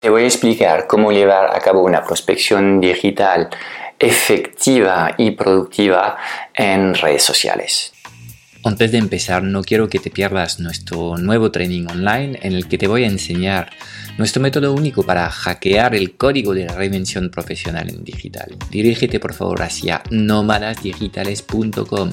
Te voy a explicar cómo llevar a cabo una prospección digital efectiva y productiva en redes sociales. Antes de empezar, no quiero que te pierdas nuestro nuevo training online en el que te voy a enseñar nuestro método único para hackear el código de la reinvención profesional en digital. Dirígete por favor hacia nómadasdigitales.com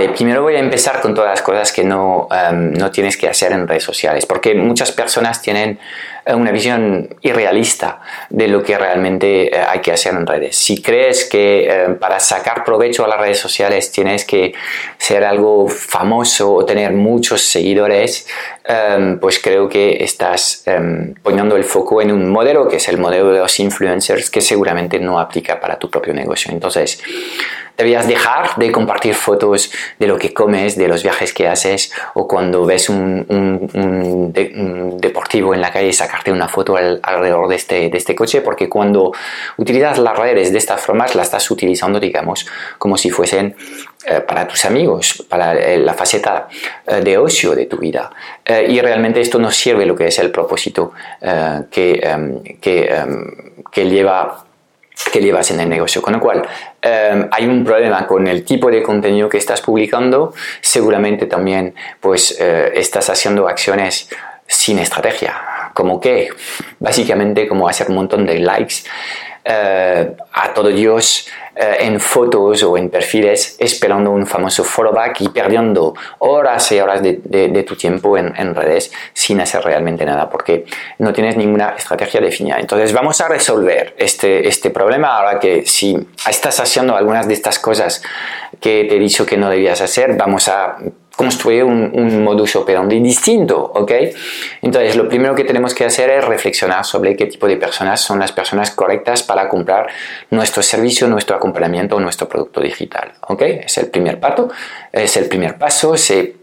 Vale, primero voy a empezar con todas las cosas que no, em, no tienes que hacer en redes sociales, porque muchas personas tienen eh, una visión irrealista de lo que realmente eh, hay que hacer en redes. Si crees que em, para sacar provecho a las redes sociales tienes que ser algo famoso o tener muchos seguidores, em, pues creo que estás poniendo el foco en un modelo que es el modelo de los influencers que seguramente no aplica para tu propio negocio. Entonces, Debías dejar de compartir fotos de lo que comes, de los viajes que haces o cuando ves un, deportivo en la calle sacarte una foto alrededor de este, de este coche porque cuando utilizas las redes de estas formas las estás utilizando digamos como si fuesen eh, para tus amigos, para eh, la faceta eh, de ocio de tu vida. y realmente esto no sirve lo que es el propósito que, em, que, em, que lleva que llevas en el negocio. Con lo cual, em, hay un problema con el tipo de contenido que estás publicando. Seguramente también pues, eh, estás haciendo acciones sin estrategia. Como que, básicamente, como hacer un montón de likes eh, a todo Dios eh, en fotos o en perfiles esperando un famoso follow back y perdiendo horas y horas de, tu tiempo en, en, redes sin hacer realmente nada porque no tienes ninguna estrategia definida. Entonces vamos a resolver este, este problema ahora que si estás haciendo algunas de estas cosas que te he dicho que no debías hacer, vamos a construir un, modus operandi distinto, ¿ok? Entonces, lo primero que tenemos que hacer es reflexionar sobre qué tipo de personas son las personas correctas para comprar nuestro servicio, nuestro acompañamiento nuestro producto digital, ¿ok? Es el primer paso, es el primer paso, se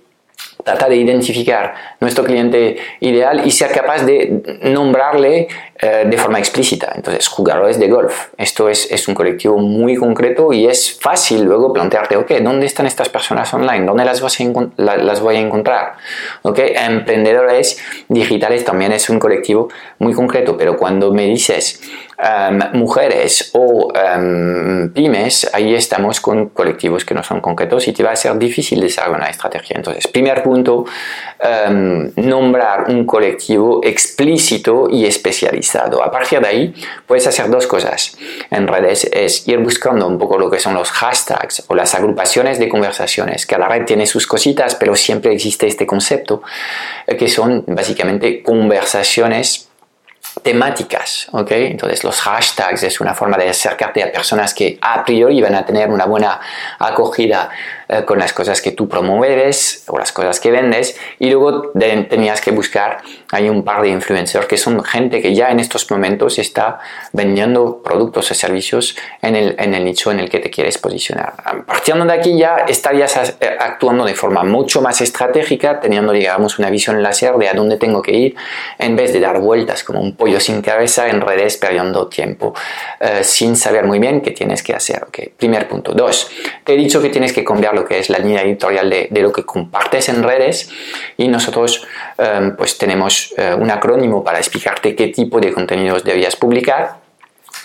trata de identificar nuestro cliente ideal y ser capaz de nombrarle eh, de forma explícita. Entonces, jugadores de golf. Esto es, es, un colectivo muy concreto y es fácil luego plantearte, ok, ¿dónde están estas personas online? ¿Dónde las, vas a las voy a encontrar? Ok, emprendedores digitales también es un colectivo muy concreto, pero cuando me dices em, mujeres o em, pymes, ahí estamos con colectivos que no son concretos y te va a ser difícil desarrollar una estrategia. Entonces, primer punto, Em, nombrar un colectivo explícito y especializado. A partir de ahí puedes hacer dos cosas en redes, es ir buscando un poco lo que son los hashtags o las agrupaciones de conversaciones. Cada red tiene sus cositas, pero siempre existe este concepto eh, que son básicamente conversaciones temáticas, ¿ok? Entonces los hashtags es una forma de acercarte a personas que a priori van a tener una buena acogida eh, con las cosas que tú promueves o las cosas que vendes y luego tenías que buscar, hay un par de influencers que son gente que ya en estos momentos está vendiendo productos o servicios en el, en el nicho en el que te quieres posicionar. Partiendo de aquí ya estarías eh, actuando de forma mucho más estratégica, teniendo digamos una visión láser de a dónde tengo que ir en vez de dar vueltas como un pollo sin cabeza en redes perdiendo tiempo eh, sin saber muy bien qué tienes que hacer. Okay. Primer punto. Dos, te he dicho que tienes que cambiar lo que es la línea editorial de, lo que compartes en redes y nosotros em, pues tenemos eh, un acrónimo para explicarte qué tipo de contenidos debías publicar.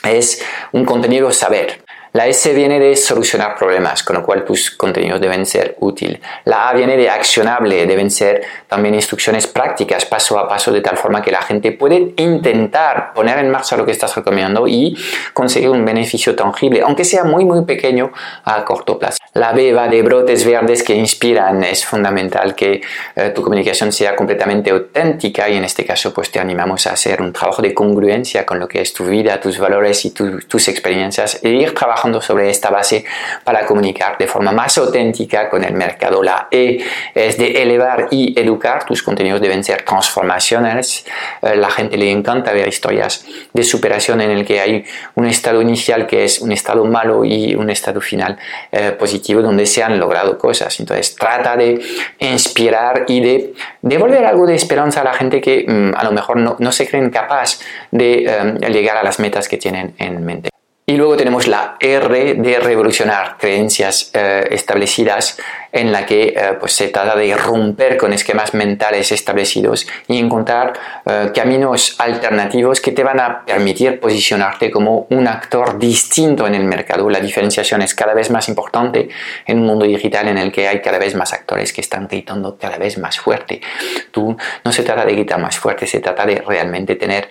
Es un contenido saber. La S viene de solucionar problemas, con lo cual tus contenidos deben ser útiles. La A viene de accionable, deben ser también instrucciones prácticas, paso a paso, de tal forma que la gente puede intentar poner en marcha lo que estás recomendando y conseguir un beneficio tangible, aunque sea muy muy pequeño a corto plazo. La B va de brotes verdes que inspiran, es fundamental que eh, tu comunicación sea completamente auténtica y en este caso pues te animamos a hacer un trabajo de congruencia con lo que es tu vida, tus valores y tus experiencias e ir trabajando trabajando sobre esta base para comunicar de forma más auténtica con el mercado. La E es de elevar y educar. Tus contenidos deben ser transformacionales. Eh, la gente le encanta ver historias de superación en el que hay un estado inicial que es un estado malo y un estado final eh, positivo donde se han logrado cosas. Entonces trata de inspirar y de devolver algo de esperanza a la gente que mm, a lo mejor no, no se creen capaz de eh, llegar a las metas que tienen en mente. Y luego tenemos la R de revolucionar creencias eh, establecidas en la que eh, pues se trata de romper con esquemas mentales establecidos y encontrar eh, caminos alternativos que te van a permitir posicionarte como un actor distinto en el mercado. La diferenciación es cada vez más importante en un mundo digital en el que hay cada vez más actores que están gritando cada vez más fuerte. Tú no se trata de gritar más fuerte, se trata de realmente tener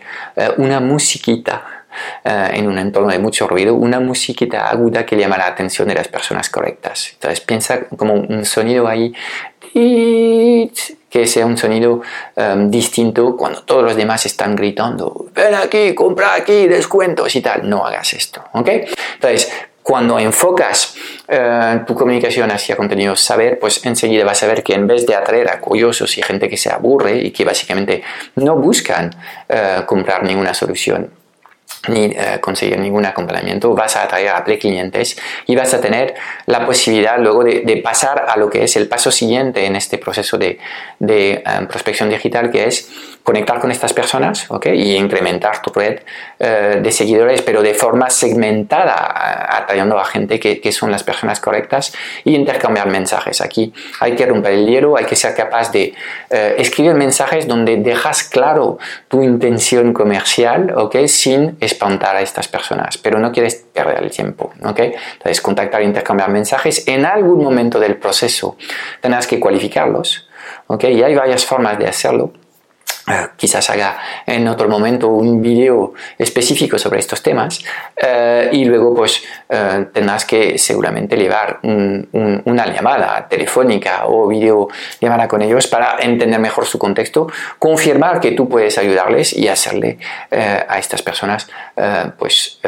una musiquita eh, en un entorno de mucho ruido, una musiquita aguda que llama la atención de las personas correctas. Entonces piensa como un sonido ahí que sea un sonido em, distinto cuando todos los demás están gritando, ven aquí, compra aquí, descuentos y tal. No hagas esto, ¿ok? Entonces, cuando enfocas eh, tu comunicación hacia contenidos saber, pues enseguida vas a ver que en vez de atraer a curiosos y gente que se aburre y que básicamente no buscan eh, comprar ninguna solución ni eh, conseguir ningún acompañamiento, vas a atraer a clientes y vas a tener la posibilidad luego de, pasar a lo que es el paso siguiente en este proceso de, de eh, prospección digital, que es conectar con estas personas y incrementar tu red eh, de seguidores, pero de forma segmentada, atrayendo a gente que, que, son las personas correctas y intercambiar mensajes. Aquí hay que romper el hielo, hay que ser capaz de escribir mensajes donde dejas claro tu intención comercial ¿okay? sin espantar a estas personas, pero no quieres perder el tiempo. ¿okay? Entonces, contactar e intercambiar mensajes en algún momento del proceso tendrás que cualificarlos. ¿okay? Y hay varias formas de hacerlo. Eh, quizás haga en otro momento un vídeo específico sobre estos temas eh, y luego pues eh, tendrás que seguramente llevar una llamada telefónica o video llamada con ellos para entender mejor su contexto, confirmar que tú puedes ayudarles y hacerle a estas personas pues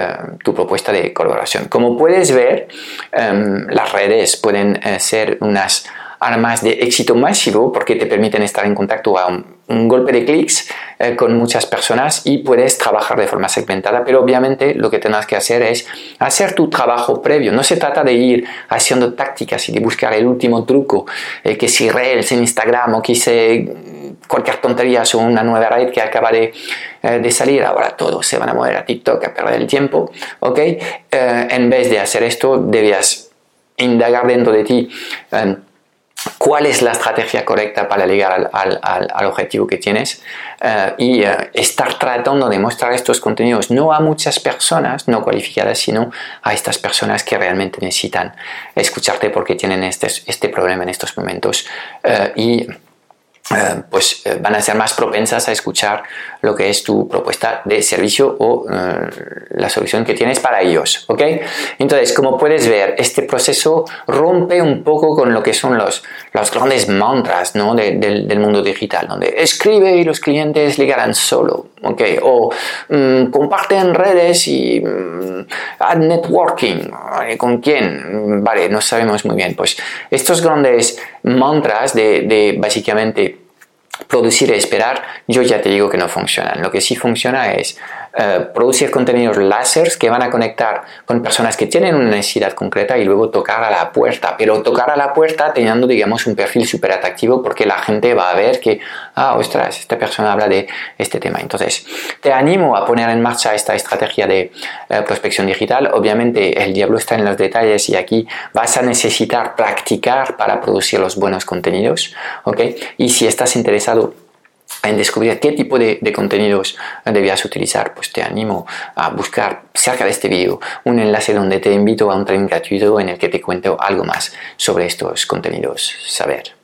tu propuesta de colaboración. Como puedes ver, las redes pueden ser unas armas de éxito masivo porque te permiten estar en contacto a un, golpe de clics eh, con muchas personas y puedes trabajar de forma segmentada, pero obviamente lo que tendrás que hacer es hacer tu trabajo previo. No se trata de ir haciendo tácticas y de buscar el último truco, eh, que si Reels en Instagram o que si cualquier tontería sobre una nueva red que acaba de, eh, de, salir, ahora todos se van a mover a TikTok a perder el tiempo, ¿ok? en vez de hacer esto, debías indagar dentro de ti cuál es la estrategia correcta para llegar al, objetivo que tienes eh, y eh, estar tratando de mostrar estos contenidos no a muchas personas no cualificadas, sino a estas personas que realmente necesitan escucharte porque tienen este, este problema en estos momentos eh, y eh, pues eh, van a ser más propensas a escuchar lo que es tu propuesta de servicio o eh, la solución que tienes para ellos, ¿ok? Entonces, como puedes ver, este proceso rompe un poco con lo que son los, los grandes mantras ¿no? del mundo digital, donde escribe y los clientes llegarán solo, ¿ok? O mm, comparte en redes y mm, networking, ¿con quién? Vale, no sabemos muy bien. Pues estos grandes mantras de básicamente producir y esperar, yo ya te digo que no funcionan. Lo que sí funciona es eh, producir contenidos láseres que van a conectar con personas que tienen una necesidad concreta y luego tocar a la puerta, pero tocar a la puerta teniendo, digamos, un perfil súper atractivo porque la gente va a ver que, ah, ostras, esta persona habla de este tema. Entonces, te animo a poner en marcha esta estrategia de eh, prospección digital. Obviamente, el diablo está en los detalles y aquí vas a necesitar practicar para producir los buenos contenidos, ¿ok? Y si estás interesado en descubrir qué tipo de, contenidos debías utilizar, pues te animo a buscar cerca de este vídeo un enlace donde te invito a un training gratuito en el que te cuento algo más sobre estos contenidos saber.